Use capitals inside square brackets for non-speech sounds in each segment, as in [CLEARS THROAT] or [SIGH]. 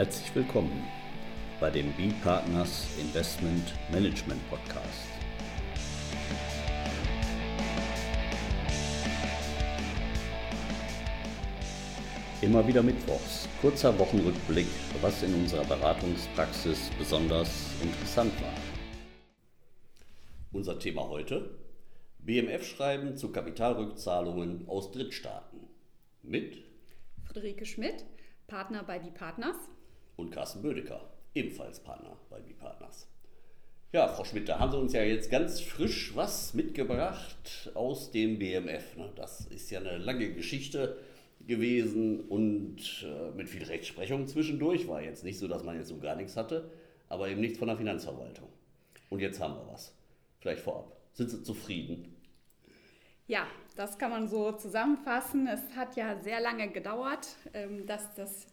Herzlich willkommen bei dem B-Partners Investment Management Podcast. Immer wieder Mittwochs, kurzer Wochenrückblick, was in unserer Beratungspraxis besonders interessant war. Unser Thema heute: BMF-Schreiben zu Kapitalrückzahlungen aus Drittstaaten. Mit Friederike Schmidt, Partner bei B-Partners. Und Carsten Bödecker, ebenfalls Partner bei B-Partners. Ja, Frau Schmidt, da haben Sie uns ja jetzt ganz frisch was mitgebracht aus dem BMF. Das ist ja eine lange Geschichte gewesen und äh, mit viel Rechtsprechung zwischendurch. War jetzt nicht so, dass man jetzt so gar nichts hatte, aber eben nichts von der Finanzverwaltung. Und jetzt haben wir was. Vielleicht vorab. Sind Sie zufrieden? Ja, das kann man so zusammenfassen. Es hat ja sehr lange gedauert, ähm, dass das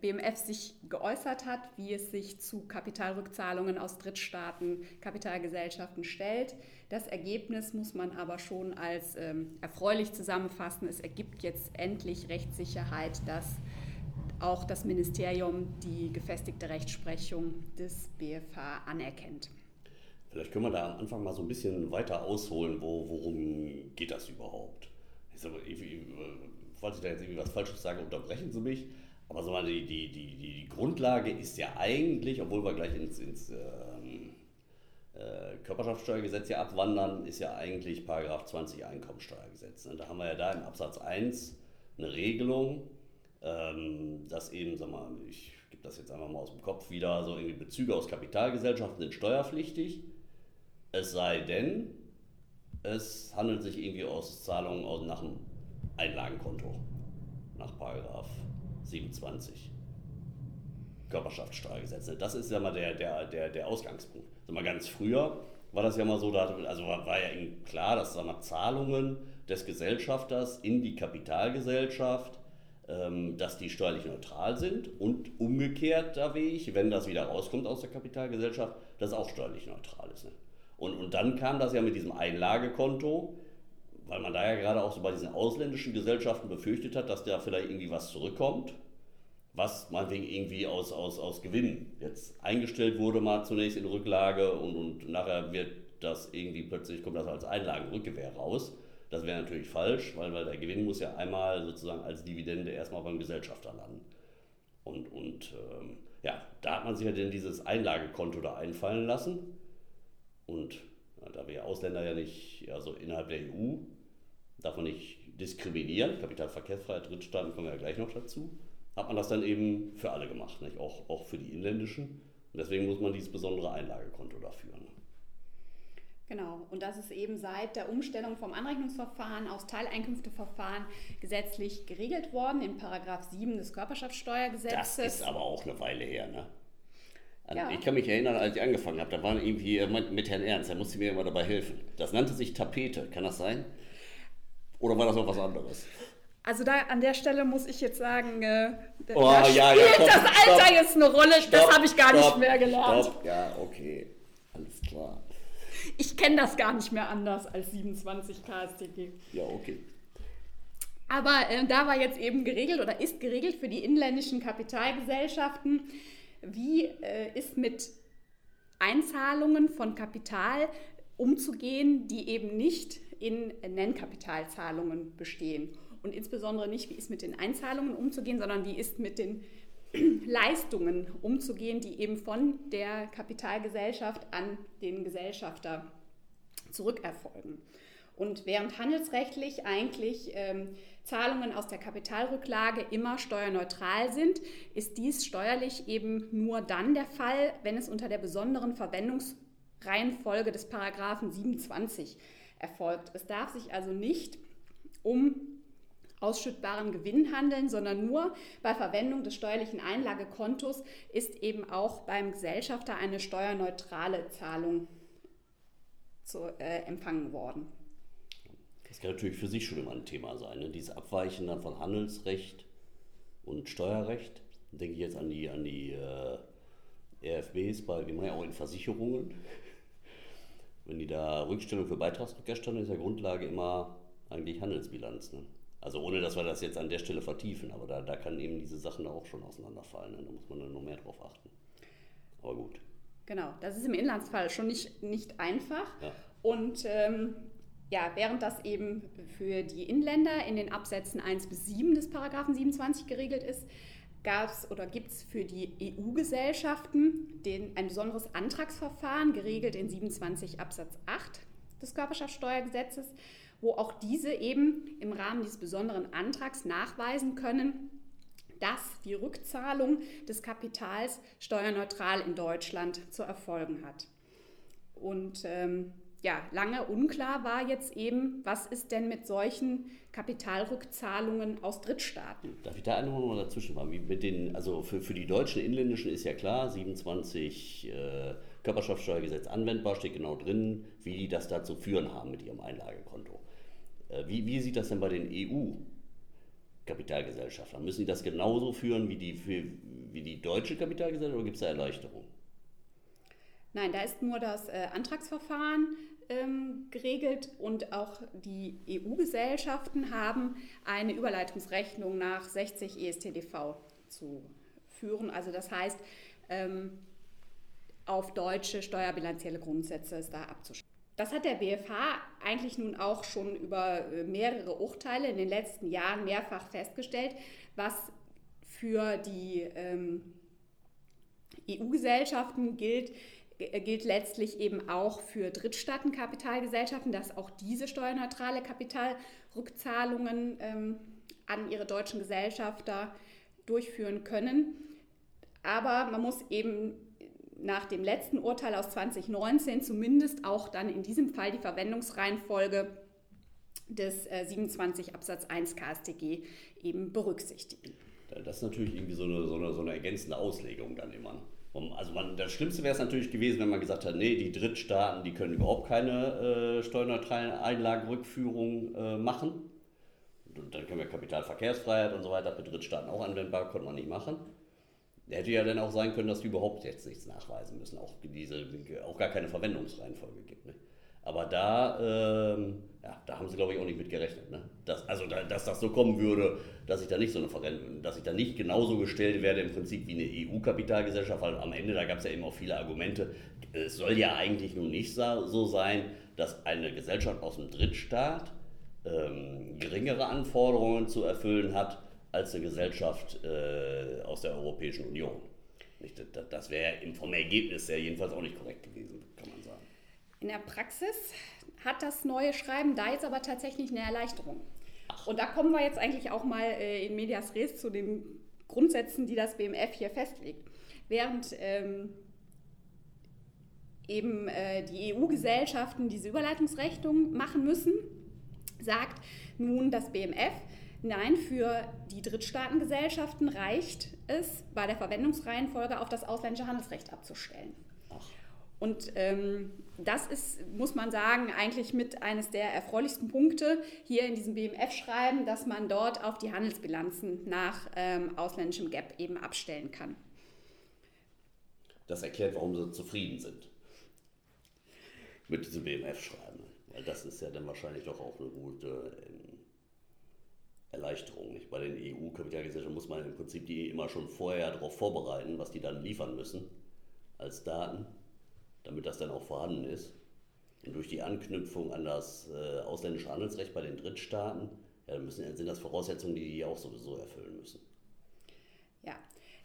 BMF sich geäußert hat, wie es sich zu Kapitalrückzahlungen aus Drittstaaten, Kapitalgesellschaften stellt. Das Ergebnis muss man aber schon als ähm, erfreulich zusammenfassen. Es ergibt jetzt endlich Rechtssicherheit, dass auch das Ministerium die gefestigte Rechtsprechung des BFH anerkennt. Vielleicht können wir da am Anfang mal so ein bisschen weiter ausholen, wo, worum geht das überhaupt? Ich sage, falls ich da jetzt irgendwie was Falsches sage, unterbrechen Sie mich. Aber so die, die, die, die Grundlage ist ja eigentlich, obwohl wir gleich ins, ins ähm, äh, Körperschaftssteuergesetz ja abwandern, ist ja eigentlich Paragraph 20 Einkommensteuergesetz. Und da haben wir ja da im Absatz 1 eine Regelung, ähm, dass eben, sag mal, ich gebe das jetzt einfach mal aus dem Kopf wieder, so irgendwie Bezüge aus Kapitalgesellschaften sind steuerpflichtig, es sei denn, es handelt sich irgendwie aus Zahlungen aus, nach einem Einlagenkonto, nach Paragraph 27. Körperschaftssteuergesetz. Das ist ja mal der, der, der, der Ausgangspunkt. Also mal ganz früher war das ja mal so, also war, war ja klar, dass wir, Zahlungen des Gesellschafters in die Kapitalgesellschaft, ähm, dass die steuerlich neutral sind und umgekehrt der Weg, wenn das wieder rauskommt aus der Kapitalgesellschaft, dass es auch steuerlich neutral ist. Ne? Und, und dann kam das ja mit diesem Einlagekonto, weil man da ja gerade auch so bei diesen ausländischen Gesellschaften befürchtet hat, dass da vielleicht irgendwie was zurückkommt, was meinetwegen irgendwie aus, aus, aus Gewinn jetzt eingestellt wurde, mal zunächst in Rücklage und, und nachher wird das irgendwie plötzlich, kommt das als Einlagenrückgewehr raus. Das wäre natürlich falsch, weil, weil der Gewinn muss ja einmal sozusagen als Dividende erstmal beim Gesellschafter landen. Und, und ähm, ja, da hat man sich ja denn dieses Einlagekonto da einfallen lassen. Und da wir Ausländer ja nicht, also innerhalb der EU, darf man nicht diskriminieren. Kapitalverkehrsfreiheit Drittstaaten kommen wir ja gleich noch dazu. Hat man das dann eben für alle gemacht, nicht? Auch, auch für die inländischen. Und deswegen muss man dieses besondere Einlagekonto dafür. Ne? Genau, und das ist eben seit der Umstellung vom Anrechnungsverfahren aus Teileinkünfteverfahren gesetzlich geregelt worden in Paragraph 7 des Körperschaftssteuergesetzes. Das ist aber auch eine Weile her, ne? Ja. Ich kann mich erinnern, als ich angefangen habe, da waren irgendwie äh, mit Herrn Ernst, der musste mir immer dabei helfen. Das nannte sich Tapete, kann das sein? Oder war das noch was anderes? Also da an der Stelle muss ich jetzt sagen, äh, oh, da ja, spielt ja, komm, das Alter stopp, jetzt eine Rolle, stopp, das habe ich gar stopp, nicht mehr gelernt. Stopp. Ja, okay, alles klar. Ich kenne das gar nicht mehr anders als 27 KSTG. Ja, okay. Aber äh, da war jetzt eben geregelt oder ist geregelt für die inländischen Kapitalgesellschaften, wie äh, ist mit Einzahlungen von Kapital umzugehen, die eben nicht in Nennkapitalzahlungen bestehen. Und insbesondere nicht, wie ist mit den Einzahlungen umzugehen, sondern wie ist mit den [CLEARS THROAT] Leistungen umzugehen, die eben von der Kapitalgesellschaft an den Gesellschafter zurückerfolgen. Und während handelsrechtlich eigentlich ähm, Zahlungen aus der Kapitalrücklage immer steuerneutral sind, ist dies steuerlich eben nur dann der Fall, wenn es unter der besonderen Verwendungsreihenfolge des Paragraphen 27 erfolgt. Es darf sich also nicht um ausschüttbaren Gewinn handeln, sondern nur bei Verwendung des steuerlichen Einlagekontos ist eben auch beim Gesellschafter eine steuerneutrale Zahlung zu, äh, empfangen worden. Das kann natürlich für sich schon immer ein Thema sein. Ne? Dieses Abweichen dann von Handelsrecht und Steuerrecht. Denke ich jetzt an die, an die äh, RFBs, bei, wie man ja auch in Versicherungen. Wenn die da Rückstellung für Beitragsrückerstattung ist ja Grundlage immer eigentlich Handelsbilanz. Ne? Also ohne, dass wir das jetzt an der Stelle vertiefen, aber da, da kann eben diese Sachen auch schon auseinanderfallen. Ne? Da muss man dann noch mehr drauf achten. Aber gut. Genau, das ist im Inlandsfall schon nicht, nicht einfach. Ja. Und ähm, ja, während das eben für die Inländer in den Absätzen 1 bis 7 des Paragraphen 27 geregelt ist, gab es oder gibt es für die EU-Gesellschaften ein besonderes Antragsverfahren, geregelt in 27 Absatz 8 des Körperschaftssteuergesetzes, wo auch diese eben im Rahmen dieses besonderen Antrags nachweisen können, dass die Rückzahlung des Kapitals steuerneutral in Deutschland zu erfolgen hat. Und ähm, ja, lange unklar war jetzt eben, was ist denn mit solchen Kapitalrückzahlungen aus Drittstaaten? Darf ich da eine noch dazwischen machen? Wie mit den, also für, für die deutschen Inländischen ist ja klar, 27 äh, Körperschaftssteuergesetz anwendbar, steht genau drin, wie die das da zu führen haben mit ihrem Einlagekonto. Äh, wie, wie sieht das denn bei den EU-Kapitalgesellschaften? Müssen die das genauso führen wie die, für, wie die deutsche Kapitalgesellschaft oder gibt es da Erleichterungen? Nein, da ist nur das äh, Antragsverfahren ähm, geregelt und auch die EU-Gesellschaften haben eine Überleitungsrechnung nach 60 ESTDV zu führen. Also das heißt, ähm, auf deutsche steuerbilanzielle Grundsätze ist da abzustellen. Das hat der BFH eigentlich nun auch schon über äh, mehrere Urteile in den letzten Jahren mehrfach festgestellt, was für die ähm, EU-Gesellschaften gilt, gilt letztlich eben auch für Drittstaatenkapitalgesellschaften, dass auch diese steuerneutrale Kapitalrückzahlungen ähm, an ihre deutschen Gesellschafter durchführen können. Aber man muss eben nach dem letzten Urteil aus 2019 zumindest auch dann in diesem Fall die Verwendungsreihenfolge des äh, 27 Absatz 1 KStG eben berücksichtigen. Das ist natürlich irgendwie so eine, so eine, so eine ergänzende Auslegung dann immer. Also man, das Schlimmste wäre es natürlich gewesen, wenn man gesagt hat, nee, die Drittstaaten, die können überhaupt keine äh, steuerneutralen Einlagenrückführung äh, machen. Und dann können wir Kapitalverkehrsfreiheit und so weiter für Drittstaaten auch anwendbar, konnte man nicht machen. Hätte ja dann auch sein können, dass die überhaupt jetzt nichts nachweisen müssen, auch, diese, auch gar keine Verwendungsreihenfolge gibt. Ne? Aber da, ähm, ja, da haben sie, glaube ich, auch nicht mit gerechnet. Ne? Dass, also, da, dass das so kommen würde, dass ich da nicht so eine Verwendung, dass ich da nicht genauso gestellt werde im Prinzip wie eine EU-Kapitalgesellschaft, weil am Ende, da gab es ja eben auch viele Argumente. Es soll ja eigentlich nun nicht so sein, dass eine Gesellschaft aus dem Drittstaat ähm, geringere Anforderungen zu erfüllen hat als eine Gesellschaft äh, aus der Europäischen Union. Das, das wäre vom Ergebnis her jedenfalls auch nicht korrekt gewesen, kann man. In der Praxis hat das neue Schreiben da jetzt aber tatsächlich eine Erleichterung. Ach. Und da kommen wir jetzt eigentlich auch mal äh, in Medias Res zu den Grundsätzen, die das BMF hier festlegt. Während ähm, eben äh, die EU-Gesellschaften diese Überleitungsrechnung machen müssen, sagt nun das BMF, nein, für die Drittstaatengesellschaften reicht es, bei der Verwendungsreihenfolge auf das ausländische Handelsrecht abzustellen. Und ähm, das ist, muss man sagen, eigentlich mit eines der erfreulichsten Punkte hier in diesem BMF-Schreiben, dass man dort auf die Handelsbilanzen nach ähm, ausländischem Gap eben abstellen kann. Das erklärt, warum sie zufrieden sind mit diesem BMF-Schreiben. Weil das ist ja dann wahrscheinlich doch auch eine gute ähm, Erleichterung. Nicht? Bei den EU-Kapitalgesellschaften muss man im Prinzip die immer schon vorher darauf vorbereiten, was die dann liefern müssen als Daten damit das dann auch vorhanden ist. Und durch die Anknüpfung an das äh, ausländische Handelsrecht bei den Drittstaaten, ja, müssen, sind das Voraussetzungen, die die auch sowieso erfüllen müssen. Ja,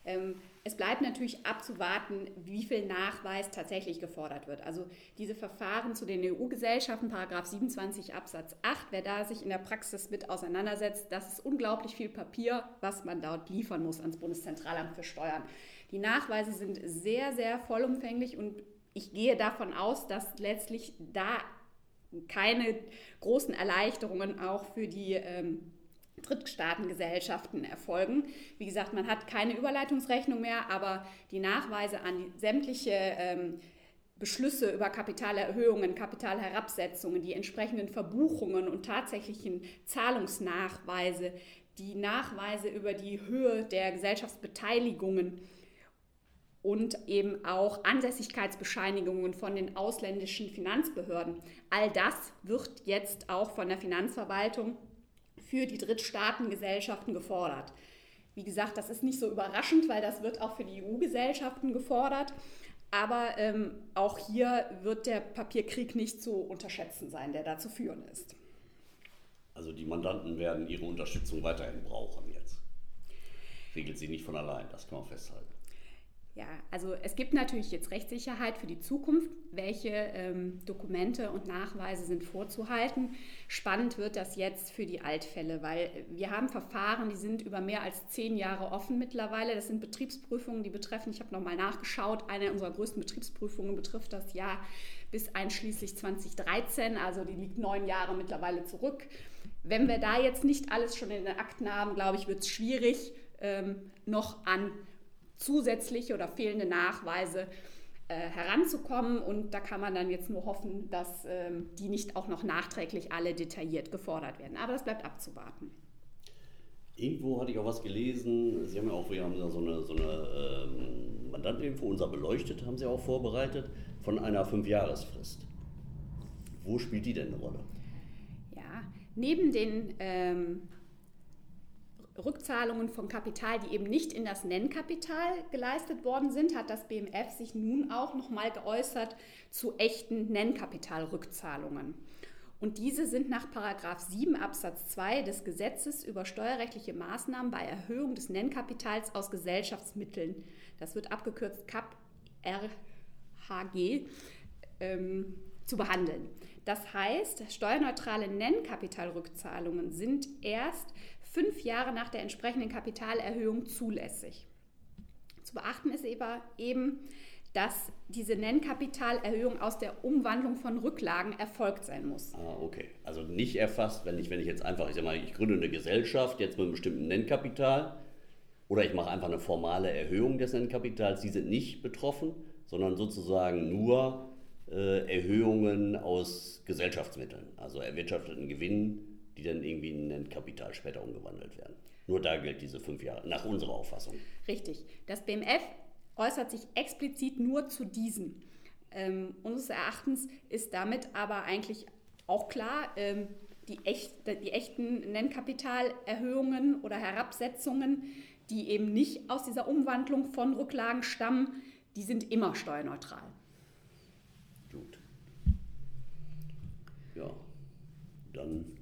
ähm, es bleibt natürlich abzuwarten, wie viel Nachweis tatsächlich gefordert wird. Also diese Verfahren zu den EU-Gesellschaften, Paragraph 27 Absatz 8, wer da sich in der Praxis mit auseinandersetzt, das ist unglaublich viel Papier, was man dort liefern muss ans Bundeszentralamt für Steuern. Die Nachweise sind sehr, sehr vollumfänglich und ich gehe davon aus, dass letztlich da keine großen Erleichterungen auch für die ähm, Drittstaatengesellschaften erfolgen. Wie gesagt, man hat keine Überleitungsrechnung mehr, aber die Nachweise an sämtliche ähm, Beschlüsse über Kapitalerhöhungen, Kapitalherabsetzungen, die entsprechenden Verbuchungen und tatsächlichen Zahlungsnachweise, die Nachweise über die Höhe der Gesellschaftsbeteiligungen, und eben auch Ansässigkeitsbescheinigungen von den ausländischen Finanzbehörden. All das wird jetzt auch von der Finanzverwaltung für die Drittstaatengesellschaften gefordert. Wie gesagt, das ist nicht so überraschend, weil das wird auch für die EU-Gesellschaften gefordert. Aber ähm, auch hier wird der Papierkrieg nicht zu unterschätzen sein, der da zu führen ist. Also die Mandanten werden ihre Unterstützung weiterhin brauchen jetzt. Regelt sie nicht von allein, das kann man festhalten. Ja, also es gibt natürlich jetzt Rechtssicherheit für die Zukunft. Welche ähm, Dokumente und Nachweise sind vorzuhalten? Spannend wird das jetzt für die Altfälle, weil wir haben Verfahren, die sind über mehr als zehn Jahre offen mittlerweile. Das sind Betriebsprüfungen, die betreffen, ich habe nochmal nachgeschaut, eine unserer größten Betriebsprüfungen betrifft das Jahr bis einschließlich 2013, also die liegt neun Jahre mittlerweile zurück. Wenn wir da jetzt nicht alles schon in den Akten haben, glaube ich, wird es schwierig, ähm, noch an zusätzliche oder fehlende Nachweise äh, heranzukommen. Und da kann man dann jetzt nur hoffen, dass ähm, die nicht auch noch nachträglich alle detailliert gefordert werden. Aber das bleibt abzuwarten. Irgendwo hatte ich auch was gelesen. Sie haben ja auch, wir haben da so eine, so eine ähm, Mandanteninfo, unser beleuchtet, haben Sie auch vorbereitet, von einer Fünfjahresfrist. Wo spielt die denn eine Rolle? Ja, neben den ähm, Rückzahlungen von Kapital, die eben nicht in das Nennkapital geleistet worden sind, hat das BMF sich nun auch nochmal geäußert zu echten Nennkapitalrückzahlungen. Und diese sind nach 7 Absatz 2 des Gesetzes über steuerrechtliche Maßnahmen bei Erhöhung des Nennkapitals aus Gesellschaftsmitteln, das wird abgekürzt CAP RHG, ähm, zu behandeln. Das heißt, steuerneutrale Nennkapitalrückzahlungen sind erst fünf Jahre nach der entsprechenden Kapitalerhöhung zulässig. Zu beachten ist eben, dass diese Nennkapitalerhöhung aus der Umwandlung von Rücklagen erfolgt sein muss. Ah, okay. Also nicht erfasst, wenn ich, wenn ich jetzt einfach, ich sag mal, ich gründe eine Gesellschaft jetzt mit einem bestimmten Nennkapital oder ich mache einfach eine formale Erhöhung des Nennkapitals, die sind nicht betroffen, sondern sozusagen nur äh, Erhöhungen aus Gesellschaftsmitteln, also erwirtschafteten Gewinn die dann irgendwie in ein Kapital später umgewandelt werden. Nur da gilt diese fünf Jahre, nach unserer Auffassung. Richtig. Das BMF äußert sich explizit nur zu diesen. Ähm, unseres Erachtens ist damit aber eigentlich auch klar, ähm, die, echt, die echten Nennkapitalerhöhungen oder Herabsetzungen, die eben nicht aus dieser Umwandlung von Rücklagen stammen, die sind immer steuerneutral. Gut. Ja, dann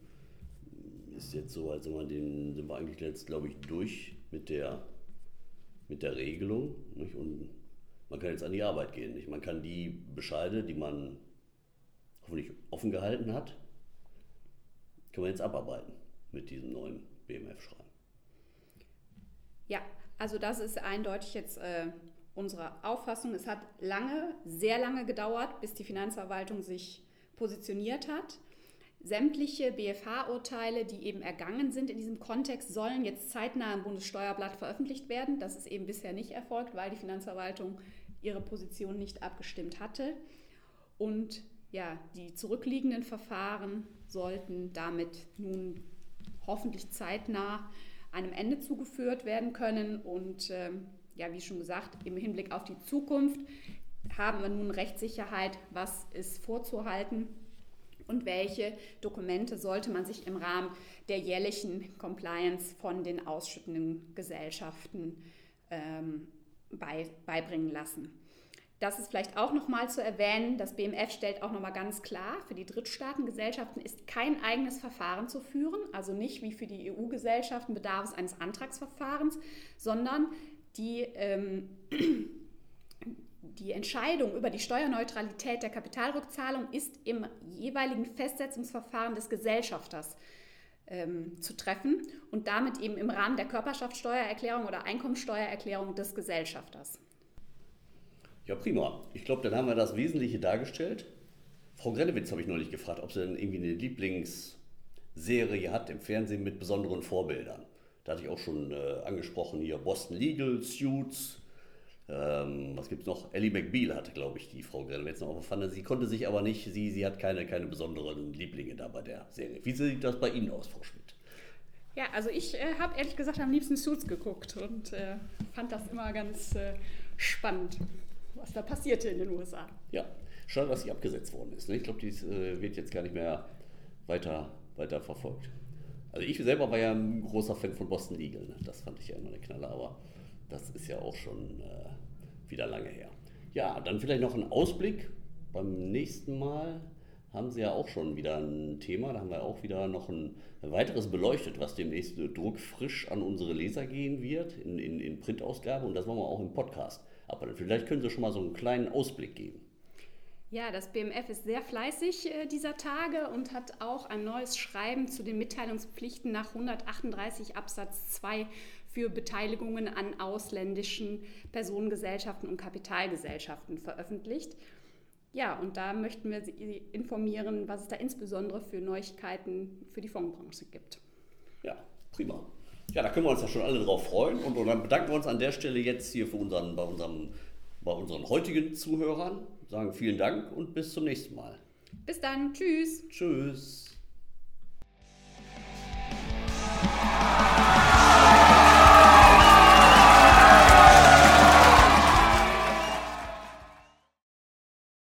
ist jetzt so, als man den, sind wir eigentlich jetzt, glaube ich, durch mit der, mit der Regelung. Nicht? Und man kann jetzt an die Arbeit gehen. Nicht? Man kann die Bescheide, die man hoffentlich offen gehalten hat, kann man jetzt abarbeiten mit diesem neuen BMF-Schreiben. Ja, also das ist eindeutig jetzt äh, unsere Auffassung. Es hat lange, sehr lange gedauert, bis die Finanzverwaltung sich positioniert hat. Sämtliche BFH-Urteile, die eben ergangen sind in diesem Kontext, sollen jetzt zeitnah im Bundessteuerblatt veröffentlicht werden. Das ist eben bisher nicht erfolgt, weil die Finanzverwaltung ihre Position nicht abgestimmt hatte. Und ja, die zurückliegenden Verfahren sollten damit nun hoffentlich zeitnah einem Ende zugeführt werden können. Und ähm, ja, wie schon gesagt, im Hinblick auf die Zukunft haben wir nun Rechtssicherheit, was ist vorzuhalten und welche Dokumente sollte man sich im Rahmen der jährlichen Compliance von den ausschüttenden Gesellschaften ähm, bei, beibringen lassen. Das ist vielleicht auch nochmal zu erwähnen. Das BMF stellt auch nochmal ganz klar, für die Drittstaatengesellschaften ist kein eigenes Verfahren zu führen, also nicht wie für die EU-Gesellschaften bedarf es eines Antragsverfahrens, sondern die ähm, die Entscheidung über die Steuerneutralität der Kapitalrückzahlung ist im jeweiligen Festsetzungsverfahren des Gesellschafters ähm, zu treffen und damit eben im Rahmen der Körperschaftssteuererklärung oder Einkommensteuererklärung des Gesellschafters. Ja, prima. Ich glaube, dann haben wir das Wesentliche dargestellt. Frau Grennewitz habe ich neulich gefragt, ob sie denn irgendwie eine Lieblingsserie hat im Fernsehen mit besonderen Vorbildern. Da hatte ich auch schon äh, angesprochen hier Boston Legal, Suits, ähm, was gibt es noch? Ellie McBeal hatte, glaube ich, die Frau Grellwitz noch aufgefallen. Sie konnte sich aber nicht, sie, sie hat keine, keine besonderen Lieblinge da bei der Serie. Wie sieht das bei Ihnen aus, Frau Schmidt? Ja, also ich äh, habe ehrlich gesagt am liebsten Suits geguckt und äh, fand das immer ganz äh, spannend, was da passierte in den USA. Ja, schade, dass sie abgesetzt worden ist. Ne? Ich glaube, die äh, wird jetzt gar nicht mehr weiter, weiter verfolgt. Also ich selber war ja ein großer Fan von Boston Legal. Ne? Das fand ich ja immer eine Knalle, aber das ist ja auch schon äh, wieder lange her. Ja, dann vielleicht noch ein Ausblick. Beim nächsten Mal haben Sie ja auch schon wieder ein Thema. Da haben wir auch wieder noch ein weiteres beleuchtet, was demnächst druckfrisch an unsere Leser gehen wird in, in, in Printausgabe. Und das wollen wir auch im Podcast. Aber vielleicht können Sie schon mal so einen kleinen Ausblick geben. Ja, das BMF ist sehr fleißig äh, dieser Tage und hat auch ein neues Schreiben zu den Mitteilungspflichten nach 138 Absatz 2 für Beteiligungen an ausländischen Personengesellschaften und Kapitalgesellschaften veröffentlicht. Ja, und da möchten wir Sie informieren, was es da insbesondere für Neuigkeiten für die Fondsbranche gibt. Ja, prima. Ja, da können wir uns ja schon alle drauf freuen. Und, und dann bedanken wir uns an der Stelle jetzt hier für unseren, bei, unserem, bei unseren heutigen Zuhörern. Sagen vielen Dank und bis zum nächsten Mal. Bis dann. Tschüss. Tschüss.